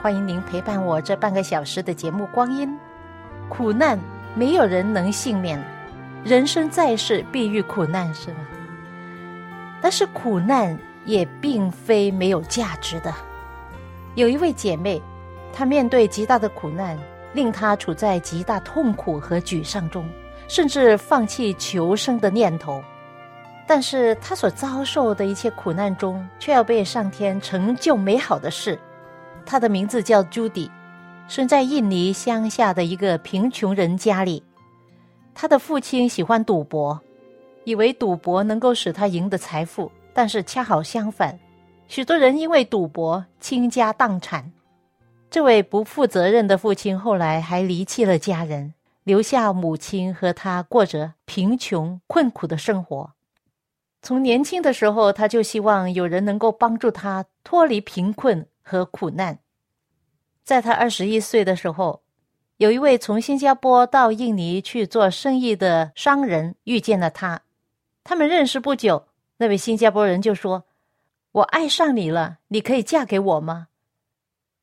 欢迎您陪伴我这半个小时的节目光阴。苦难没有人能幸免，人生在世必遇苦难，是吧？但是苦难也并非没有价值的。有一位姐妹，她面对极大的苦难，令她处在极大痛苦和沮丧中，甚至放弃求生的念头。但是她所遭受的一切苦难中，却要被上天成就美好的事。他的名字叫朱迪，生在印尼乡下的一个贫穷人家里。他的父亲喜欢赌博，以为赌博能够使他赢得财富，但是恰好相反，许多人因为赌博倾家荡产。这位不负责任的父亲后来还离弃了家人，留下母亲和他过着贫穷困苦的生活。从年轻的时候，他就希望有人能够帮助他脱离贫困。和苦难，在他二十一岁的时候，有一位从新加坡到印尼去做生意的商人遇见了他。他们认识不久，那位新加坡人就说：“我爱上你了，你可以嫁给我吗？”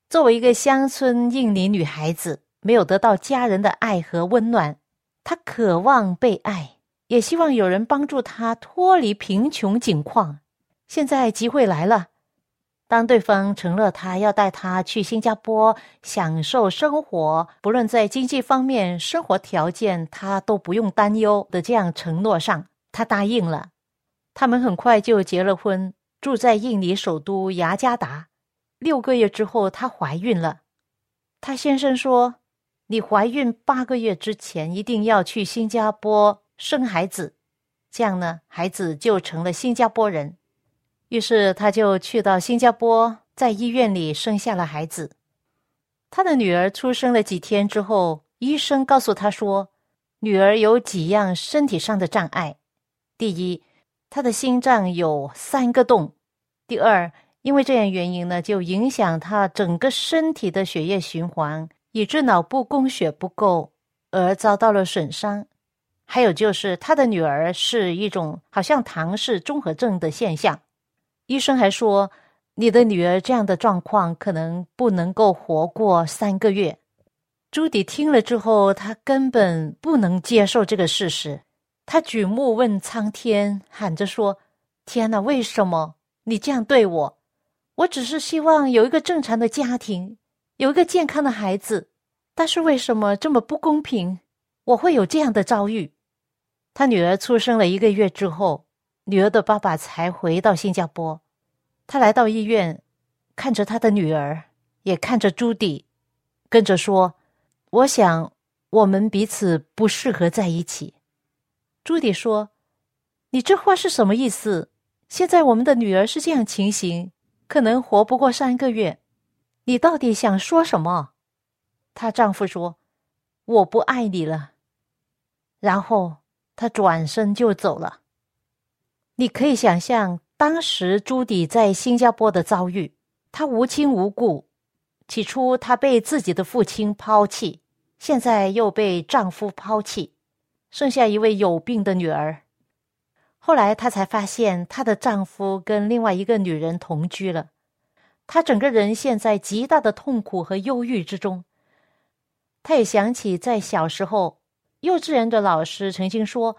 作为一个乡村印尼女孩子，没有得到家人的爱和温暖，她渴望被爱，也希望有人帮助她脱离贫穷境况。现在机会来了。当对方承诺他要带他去新加坡享受生活，不论在经济方面、生活条件，他都不用担忧的这样承诺上，他答应了。他们很快就结了婚，住在印尼首都雅加达。六个月之后，她怀孕了。他先生说：“你怀孕八个月之前一定要去新加坡生孩子，这样呢，孩子就成了新加坡人。”于是他就去到新加坡，在医院里生下了孩子。他的女儿出生了几天之后，医生告诉他说，女儿有几样身体上的障碍：第一，她的心脏有三个洞；第二，因为这样原因呢，就影响她整个身体的血液循环，以致脑部供血不够而遭到了损伤；还有就是他的女儿是一种好像唐氏综合症的现象。医生还说，你的女儿这样的状况可能不能够活过三个月。朱迪听了之后，他根本不能接受这个事实。他举目问苍天，喊着说：“天哪，为什么你这样对我？我只是希望有一个正常的家庭，有一个健康的孩子，但是为什么这么不公平？我会有这样的遭遇。”他女儿出生了一个月之后。女儿的爸爸才回到新加坡，他来到医院，看着他的女儿，也看着朱迪，跟着说：“我想我们彼此不适合在一起。”朱迪说：“你这话是什么意思？现在我们的女儿是这样情形，可能活不过三个月，你到底想说什么？”她丈夫说：“我不爱你了。”然后他转身就走了。你可以想象当时朱迪在新加坡的遭遇。她无亲无故，起初她被自己的父亲抛弃，现在又被丈夫抛弃，剩下一位有病的女儿。后来她才发现，她的丈夫跟另外一个女人同居了。她整个人陷在极大的痛苦和忧郁之中。她也想起在小时候，幼稚园的老师曾经说：“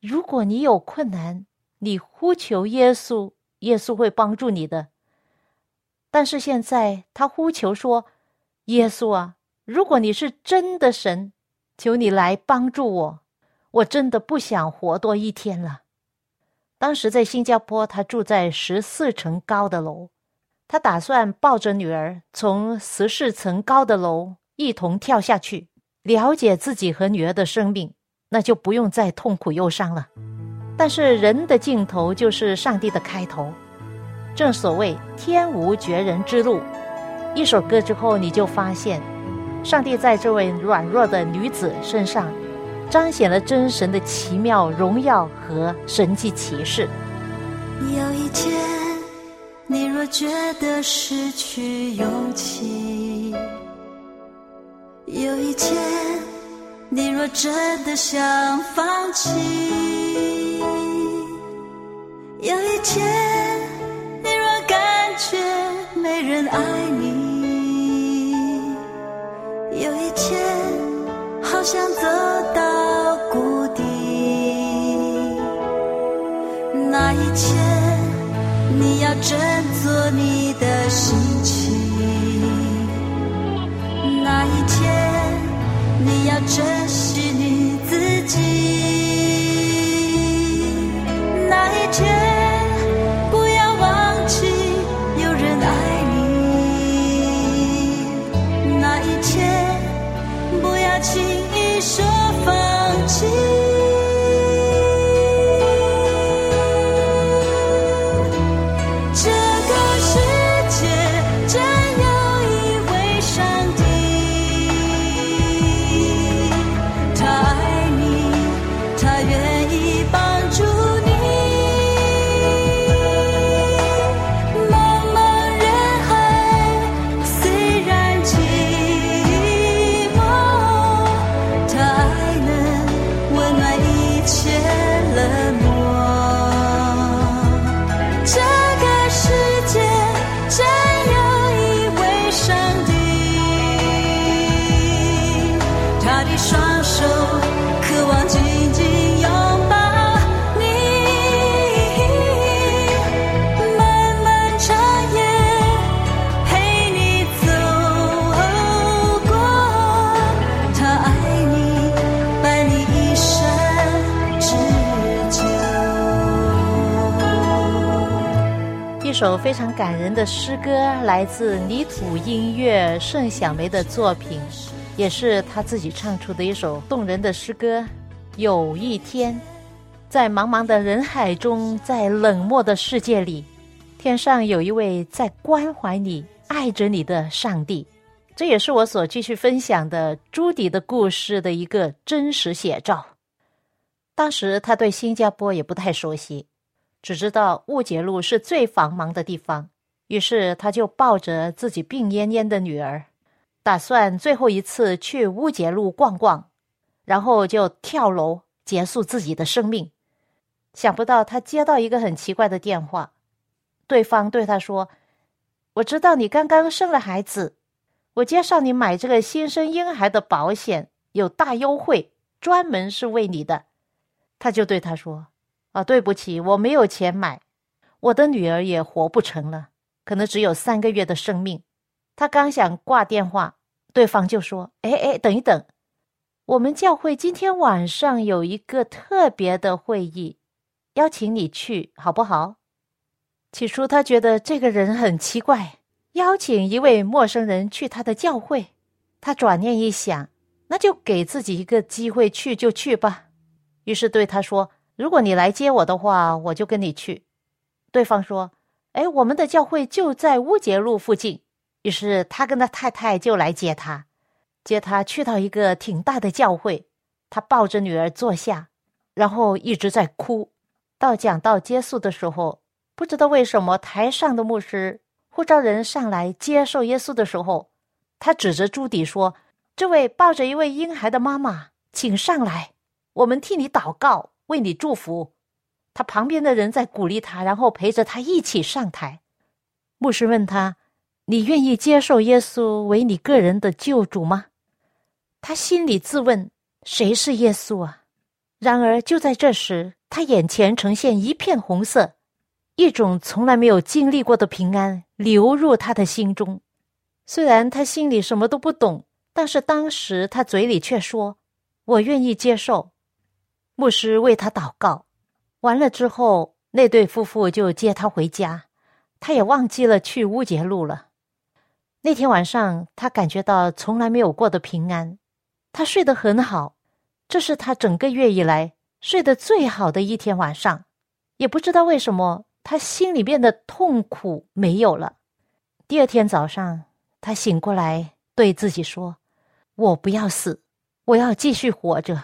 如果你有困难。”你呼求耶稣，耶稣会帮助你的。但是现在他呼求说：“耶稣啊，如果你是真的神，求你来帮助我，我真的不想活多一天了。”当时在新加坡，他住在十四层高的楼，他打算抱着女儿从十四层高的楼一同跳下去，了解自己和女儿的生命，那就不用再痛苦忧伤了。但是人的尽头就是上帝的开头。正所谓天无绝人之路，一首歌之后，你就发现，上帝在这位软弱的女子身上，彰显了真神的奇妙荣耀和神迹奇事。有一天，你若觉得失去勇气；有一天，你若真的想放弃；有一天。你若感觉没人爱你，有一天好像走到谷底，那一天你要振作你的心情，那一天你要珍惜你自己，首非常感人的诗歌，来自泥土音乐盛小梅的作品，也是她自己唱出的一首动人的诗歌。有一天，在茫茫的人海中，在冷漠的世界里，天上有一位在关怀你、爱着你的上帝。这也是我所继续分享的朱迪的故事的一个真实写照。当时他对新加坡也不太熟悉。只知道乌节路是最繁忙的地方，于是他就抱着自己病恹恹的女儿，打算最后一次去乌节路逛逛，然后就跳楼结束自己的生命。想不到他接到一个很奇怪的电话，对方对他说：“我知道你刚刚生了孩子，我介绍你买这个新生婴孩的保险，有大优惠，专门是为你的。”他就对他说。啊，对不起，我没有钱买，我的女儿也活不成了，可能只有三个月的生命。他刚想挂电话，对方就说：“哎哎，等一等，我们教会今天晚上有一个特别的会议，邀请你去，好不好？”起初他觉得这个人很奇怪，邀请一位陌生人去他的教会。他转念一想，那就给自己一个机会，去就去吧。于是对他说。如果你来接我的话，我就跟你去。对方说：“哎，我们的教会就在乌节路附近。”于是他跟他太太就来接他，接他去到一个挺大的教会。他抱着女儿坐下，然后一直在哭。到讲到结束的时候，不知道为什么台上的牧师呼召人上来接受耶稣的时候，他指着朱迪说：“这位抱着一位婴孩的妈妈，请上来，我们替你祷告。”为你祝福，他旁边的人在鼓励他，然后陪着他一起上台。牧师问他：“你愿意接受耶稣为你个人的救主吗？”他心里自问：“谁是耶稣啊？”然而就在这时，他眼前呈现一片红色，一种从来没有经历过的平安流入他的心中。虽然他心里什么都不懂，但是当时他嘴里却说：“我愿意接受。”牧师为他祷告，完了之后，那对夫妇就接他回家，他也忘记了去乌节路了。那天晚上，他感觉到从来没有过的平安，他睡得很好，这是他整个月以来睡得最好的一天晚上。也不知道为什么，他心里面的痛苦没有了。第二天早上，他醒过来，对自己说：“我不要死，我要继续活着。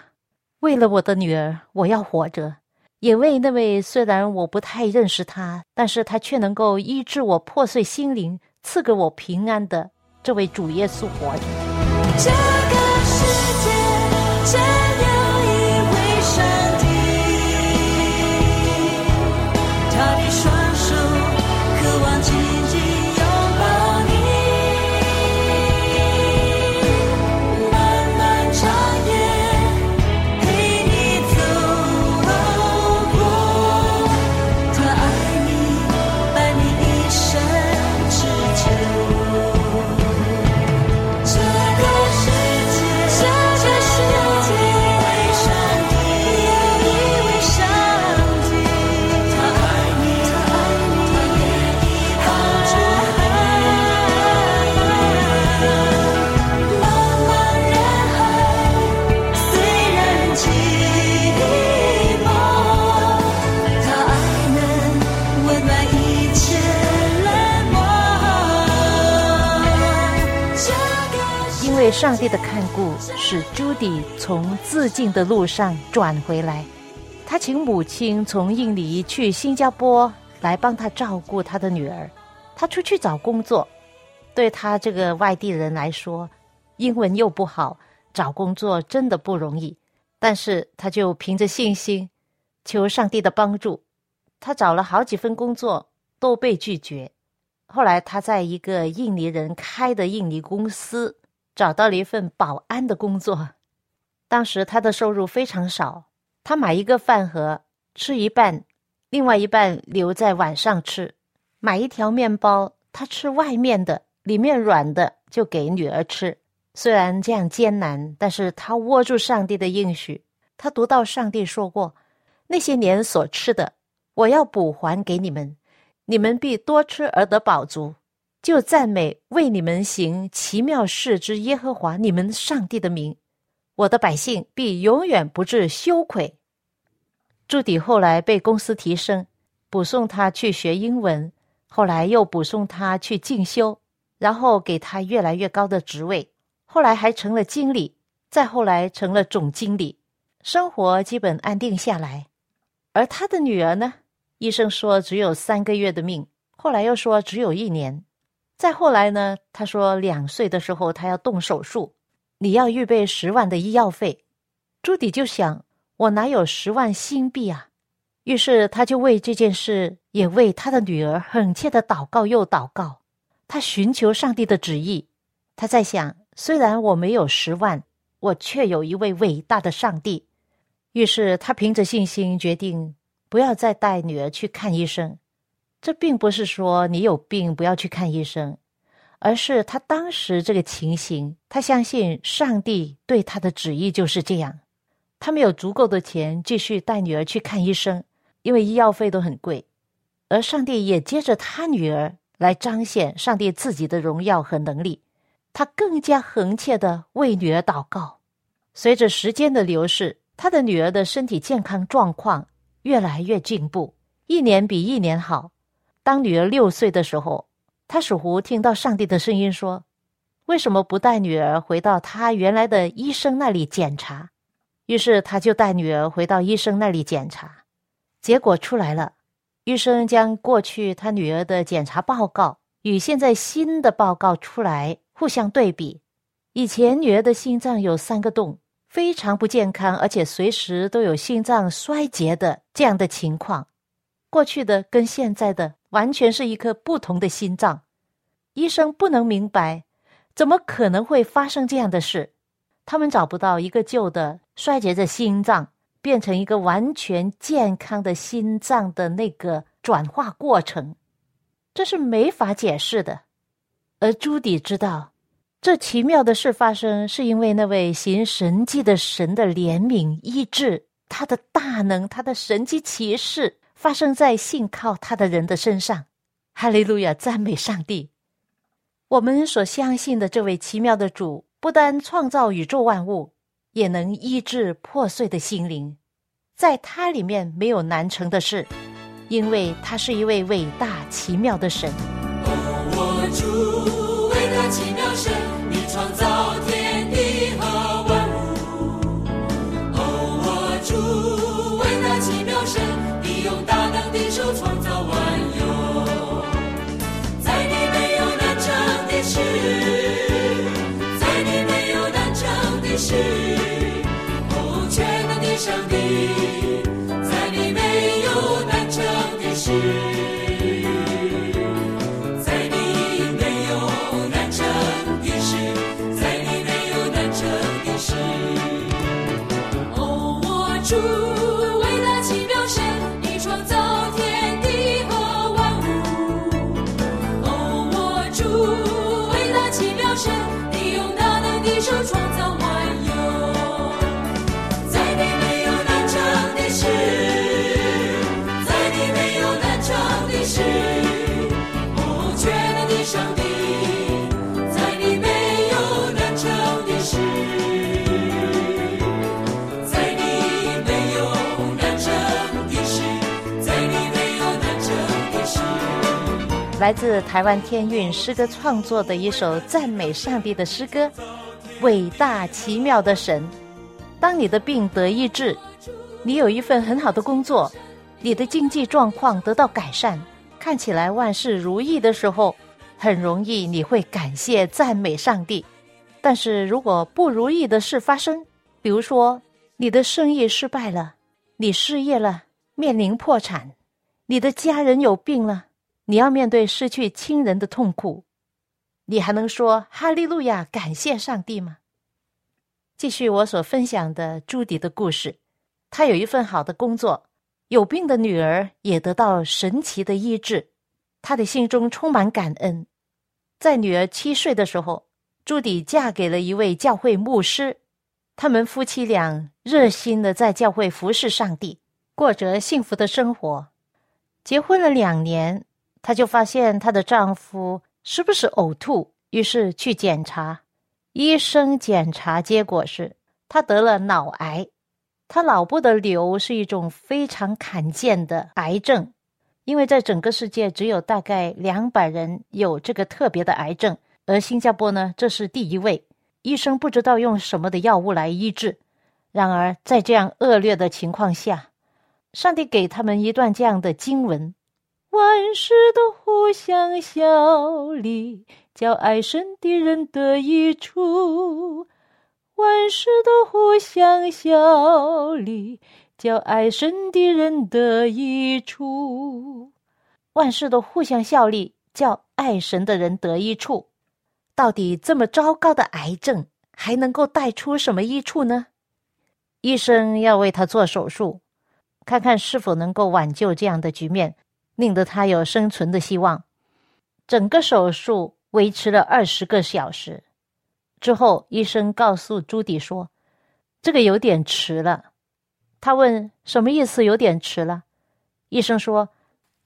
为了我的女儿，我要活着；也为那位虽然我不太认识他，但是他却能够医治我破碎心灵、赐给我平安的这位主耶稣活着。”这个世界上帝的看顾，使朱迪从自尽的路上转回来。他请母亲从印尼去新加坡来帮他照顾他的女儿。他出去找工作，对他这个外地人来说，英文又不好，找工作真的不容易。但是他就凭着信心，求上帝的帮助。他找了好几份工作，都被拒绝。后来他在一个印尼人开的印尼公司找到了一份保安的工作。当时他的收入非常少，他买一个饭盒吃一半，另外一半留在晚上吃；买一条面包，他吃外面的，里面软的就给女儿吃。虽然这样艰难，但是他握住上帝的应许。他读到上帝说过：“那些年所吃的，我要补还给你们。”你们必多吃而得饱足，就赞美为你们行奇妙事之耶和华你们上帝的名。我的百姓必永远不致羞愧。朱迪后来被公司提升，补送他去学英文，后来又补送他去进修，然后给他越来越高的职位，后来还成了经理，再后来成了总经理，生活基本安定下来。而他的女儿呢？医生说只有三个月的命，后来又说只有一年，再后来呢？他说两岁的时候他要动手术，你要预备十万的医药费。朱迪就想，我哪有十万新币啊？于是他就为这件事，也为他的女儿恳切的祷告又祷告，他寻求上帝的旨意。他在想，虽然我没有十万，我却有一位伟大的上帝。于是他凭着信心决定。不要再带女儿去看医生，这并不是说你有病不要去看医生，而是他当时这个情形，他相信上帝对他的旨意就是这样。他没有足够的钱继续带女儿去看医生，因为医药费都很贵。而上帝也接着他女儿来彰显上帝自己的荣耀和能力，他更加恒切的为女儿祷告。随着时间的流逝，他的女儿的身体健康状况。越来越进步，一年比一年好。当女儿六岁的时候，他似乎听到上帝的声音说：“为什么不带女儿回到他原来的医生那里检查？”于是他就带女儿回到医生那里检查。结果出来了，医生将过去他女儿的检查报告与现在新的报告出来互相对比。以前女儿的心脏有三个洞。非常不健康，而且随时都有心脏衰竭的这样的情况。过去的跟现在的完全是一颗不同的心脏。医生不能明白，怎么可能会发生这样的事？他们找不到一个旧的衰竭的心脏变成一个完全健康的心脏的那个转化过程，这是没法解释的。而朱迪知道。这奇妙的事发生，是因为那位行神迹的神的怜悯医治，他的大能，他的神迹奇事发生在信靠他的人的身上。哈利路亚，赞美上帝！我们所相信的这位奇妙的主，不单创造宇宙万物，也能医治破碎的心灵。在他里面没有难成的事，因为他是一位伟大奇妙的神。哦我主伟大奇妙神。你创造天在你没有难成的事来自台湾天韵诗歌创作的一首赞美上帝的诗歌，《伟大奇妙的神》。当你的病得医治，你有一份很好的工作，你的经济状况得到改善，看起来万事如意的时候，很容易你会感谢赞美上帝。但是如果不如意的事发生，比如说你的生意失败了，你失业了，面临破产，你的家人有病了。你要面对失去亲人的痛苦，你还能说哈利路亚，感谢上帝吗？继续我所分享的朱迪的故事，他有一份好的工作，有病的女儿也得到神奇的医治，他的心中充满感恩。在女儿七岁的时候，朱迪嫁给了一位教会牧师，他们夫妻俩热心的在教会服侍上帝，过着幸福的生活。结婚了两年。她就发现她的丈夫时不时呕吐，于是去检查。医生检查结果是他得了脑癌。他脑部的瘤是一种非常罕见的癌症，因为在整个世界只有大概两百人有这个特别的癌症，而新加坡呢，这是第一位。医生不知道用什么的药物来医治。然而在这样恶劣的情况下，上帝给他们一段这样的经文。万事都互相效力，叫爱神的人得益处。万事都互相效力，叫爱神的人得益处。万事都互相效力，叫爱神的人得益处。到底这么糟糕的癌症，还能够带出什么益处呢？医生要为他做手术，看看是否能够挽救这样的局面。令得他有生存的希望。整个手术维持了二十个小时之后，医生告诉朱迪说：“这个有点迟了。”他问：“什么意思？有点迟了？”医生说：“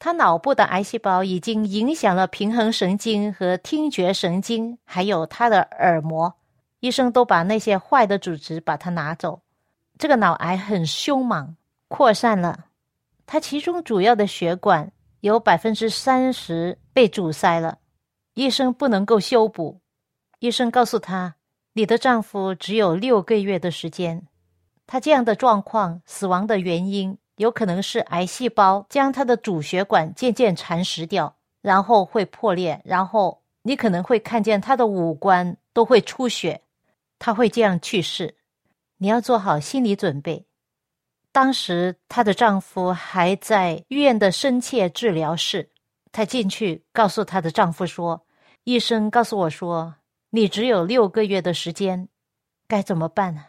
他脑部的癌细胞已经影响了平衡神经和听觉神经，还有他的耳膜。医生都把那些坏的组织把它拿走。这个脑癌很凶猛，扩散了。它其中主要的血管。”有百分之三十被阻塞了，医生不能够修补。医生告诉他：“你的丈夫只有六个月的时间，他这样的状况，死亡的原因有可能是癌细胞将他的主血管渐渐蚕食掉，然后会破裂，然后你可能会看见他的五官都会出血，他会这样去世。你要做好心理准备。”当时，她的丈夫还在医院的深切治疗室。她进去告诉她的丈夫说：“医生告诉我说，你只有六个月的时间，该怎么办呢？”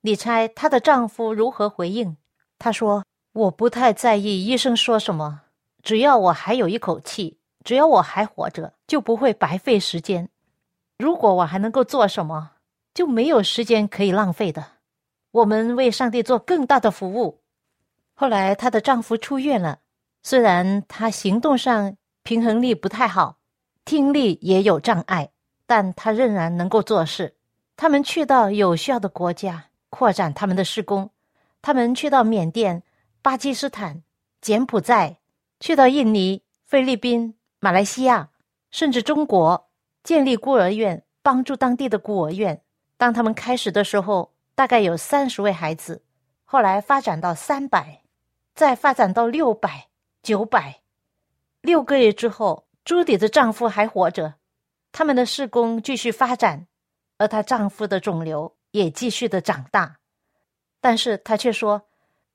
你猜她的丈夫如何回应？他说：“我不太在意医生说什么，只要我还有一口气，只要我还活着，就不会白费时间。”如果我还能够做什么，就没有时间可以浪费的。我们为上帝做更大的服务。后来，她的丈夫出院了，虽然他行动上平衡力不太好，听力也有障碍，但他仍然能够做事。他们去到有需要的国家，扩展他们的施工。他们去到缅甸、巴基斯坦、柬埔寨，去到印尼、菲律宾、马来西亚，甚至中国，建立孤儿院，帮助当地的孤儿院。当他们开始的时候，大概有三十位孩子，后来发展到三百，再发展到六百、九百。六个月之后，朱迪的丈夫还活着，他们的事工继续发展，而她丈夫的肿瘤也继续的长大。但是她却说：“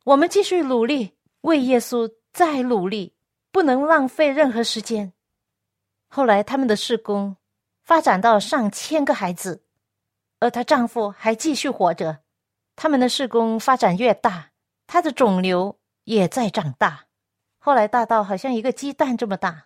我们继续努力，为耶稣再努力，不能浪费任何时间。”后来他们的事工发展到上千个孩子，而她丈夫还继续活着。他们的事工发展越大，她的肿瘤也在长大，后来大到好像一个鸡蛋这么大。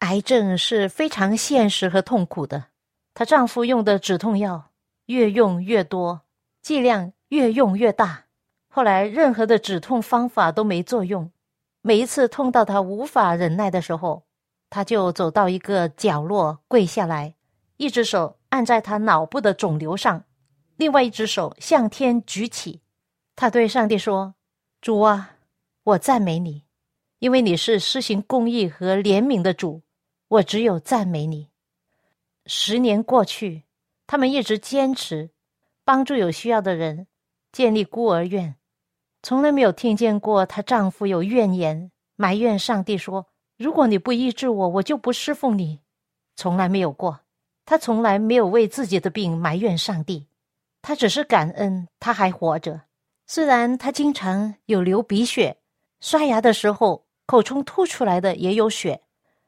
癌症是非常现实和痛苦的。她丈夫用的止痛药越用越多，剂量。越用越大，后来任何的止痛方法都没作用。每一次痛到她无法忍耐的时候，她就走到一个角落跪下来，一只手按在他脑部的肿瘤上，另外一只手向天举起。他对上帝说：“主啊，我赞美你，因为你是施行公义和怜悯的主。我只有赞美你。”十年过去，他们一直坚持帮助有需要的人。建立孤儿院，从来没有听见过她丈夫有怨言，埋怨上帝说：“如果你不医治我，我就不侍奉你。”从来没有过，他从来没有为自己的病埋怨上帝，他只是感恩他还活着。虽然他经常有流鼻血，刷牙的时候口中吐出来的也有血，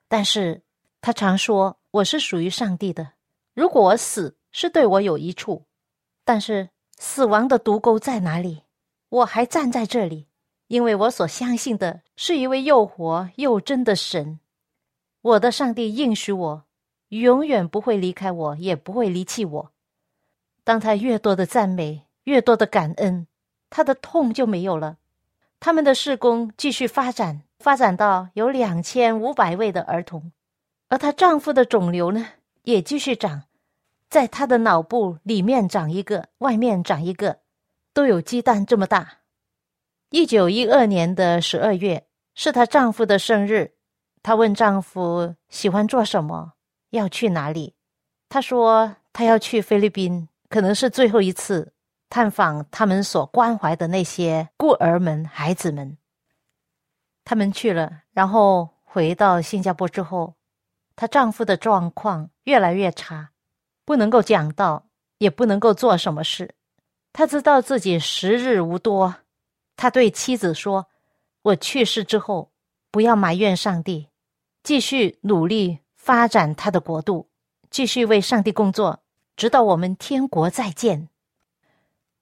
但是他常说：“我是属于上帝的，如果我死是对我有益处。”但是。死亡的毒钩在哪里？我还站在这里，因为我所相信的是一位又活又真的神。我的上帝应许我，永远不会离开我，也不会离弃我。当他越多的赞美，越多的感恩，他的痛就没有了。他们的事工继续发展，发展到有两千五百位的儿童，而她丈夫的肿瘤呢，也继续长。在她的脑部里面长一个，外面长一个，都有鸡蛋这么大。一九一二年的十二月是她丈夫的生日，她问丈夫喜欢做什么，要去哪里。他说他要去菲律宾，可能是最后一次探访他们所关怀的那些孤儿们、孩子们。他们去了，然后回到新加坡之后，她丈夫的状况越来越差。不能够讲道，也不能够做什么事。他知道自己时日无多，他对妻子说：“我去世之后，不要埋怨上帝，继续努力发展他的国度，继续为上帝工作，直到我们天国再见。”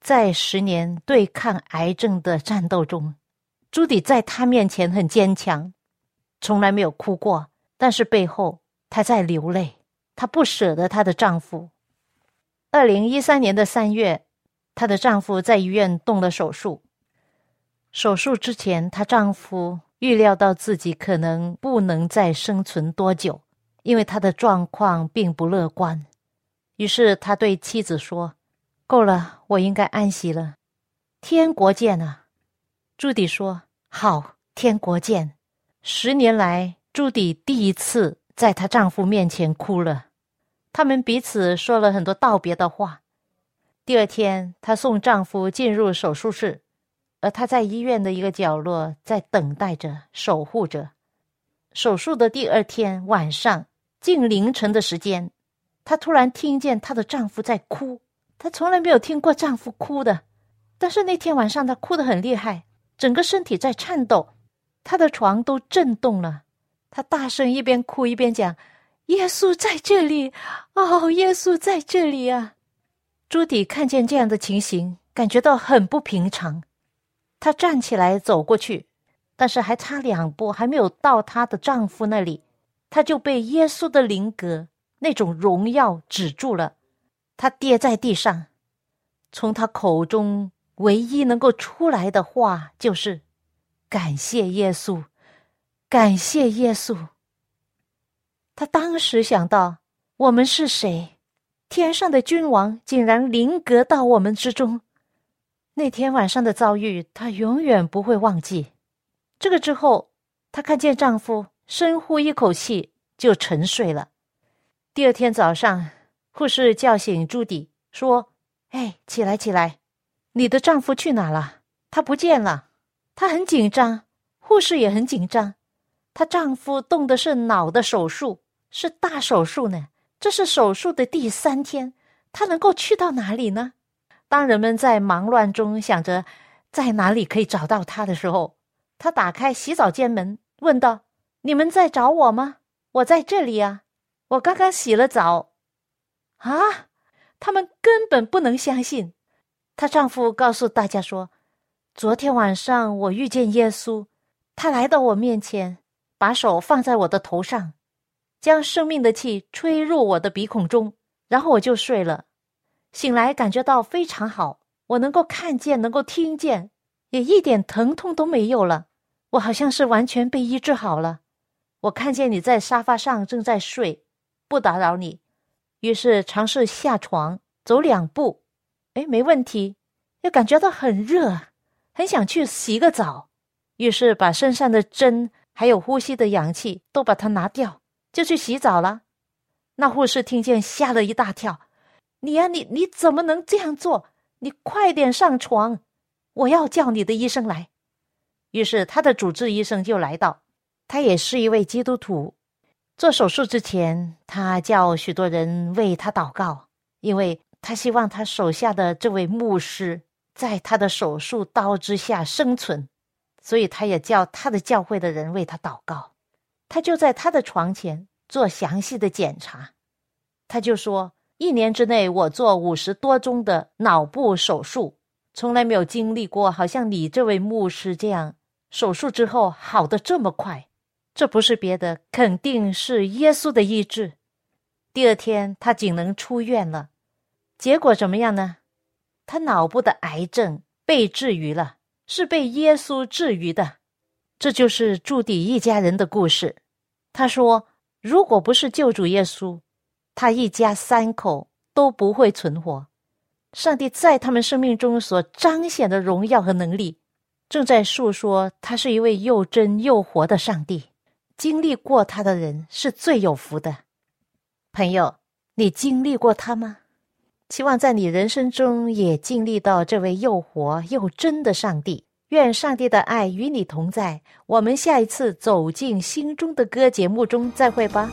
在十年对抗癌症的战斗中，朱迪在他面前很坚强，从来没有哭过，但是背后她在流泪。她不舍得她的丈夫。二零一三年的三月，她的丈夫在医院动了手术。手术之前，她丈夫预料到自己可能不能再生存多久，因为他的状况并不乐观。于是他对妻子说：“够了，我应该安息了。天国见啊！”朱迪说：“好，天国见。”十年来，朱迪第一次。在她丈夫面前哭了，他们彼此说了很多道别的话。第二天，她送丈夫进入手术室，而她在医院的一个角落在等待着、守护着。手术的第二天晚上，近凌晨的时间，她突然听见她的丈夫在哭。她从来没有听过丈夫哭的，但是那天晚上她哭得很厉害，整个身体在颤抖，她的床都震动了。她大声一边哭一边讲：“耶稣在这里，哦，耶稣在这里啊！”朱迪看见这样的情形，感觉到很不平常。她站起来走过去，但是还差两步，还没有到她的丈夫那里，她就被耶稣的灵格，那种荣耀止住了，他跌在地上，从他口中唯一能够出来的话就是：“感谢耶稣，感谢耶稣。”他当时想到：我们是谁？天上的君王竟然临格到我们之中。那天晚上的遭遇，她永远不会忘记。这个之后，她看见丈夫深呼一口气，就沉睡了。第二天早上，护士叫醒朱迪，说：“哎，起来，起来！你的丈夫去哪了？他不见了。”她很紧张，护士也很紧张。她丈夫动的是脑的手术，是大手术呢。这是手术的第三天，他能够去到哪里呢？当人们在忙乱中想着在哪里可以找到他的时候，他打开洗澡间门，问道：“你们在找我吗？我在这里啊，我刚刚洗了澡。”啊！他们根本不能相信。她丈夫告诉大家说：“昨天晚上我遇见耶稣，他来到我面前，把手放在我的头上。”将生命的气吹入我的鼻孔中，然后我就睡了。醒来感觉到非常好，我能够看见，能够听见，也一点疼痛都没有了。我好像是完全被医治好了。我看见你在沙发上正在睡，不打扰你，于是尝试下床走两步，哎，没问题。又感觉到很热，很想去洗个澡，于是把身上的针还有呼吸的氧气都把它拿掉。就去洗澡了，那护士听见吓了一大跳。你呀，你你怎么能这样做？你快点上床，我要叫你的医生来。于是他的主治医生就来到，他也是一位基督徒。做手术之前，他叫许多人为他祷告，因为他希望他手下的这位牧师在他的手术刀之下生存，所以他也叫他的教会的人为他祷告。他就在他的床前做详细的检查，他就说：“一年之内我做五十多宗的脑部手术，从来没有经历过，好像你这位牧师这样手术之后好的这么快。这不是别的，肯定是耶稣的医治。”第二天他仅能出院了，结果怎么样呢？他脑部的癌症被治愈了，是被耶稣治愈的。这就是朱迪一家人的故事。他说：“如果不是救主耶稣，他一家三口都不会存活。上帝在他们生命中所彰显的荣耀和能力，正在诉说他是一位又真又活的上帝。经历过他的人是最有福的。朋友，你经历过他吗？希望在你人生中也经历到这位又活又真的上帝。”愿上帝的爱与你同在。我们下一次走进心中的歌节目中再会吧。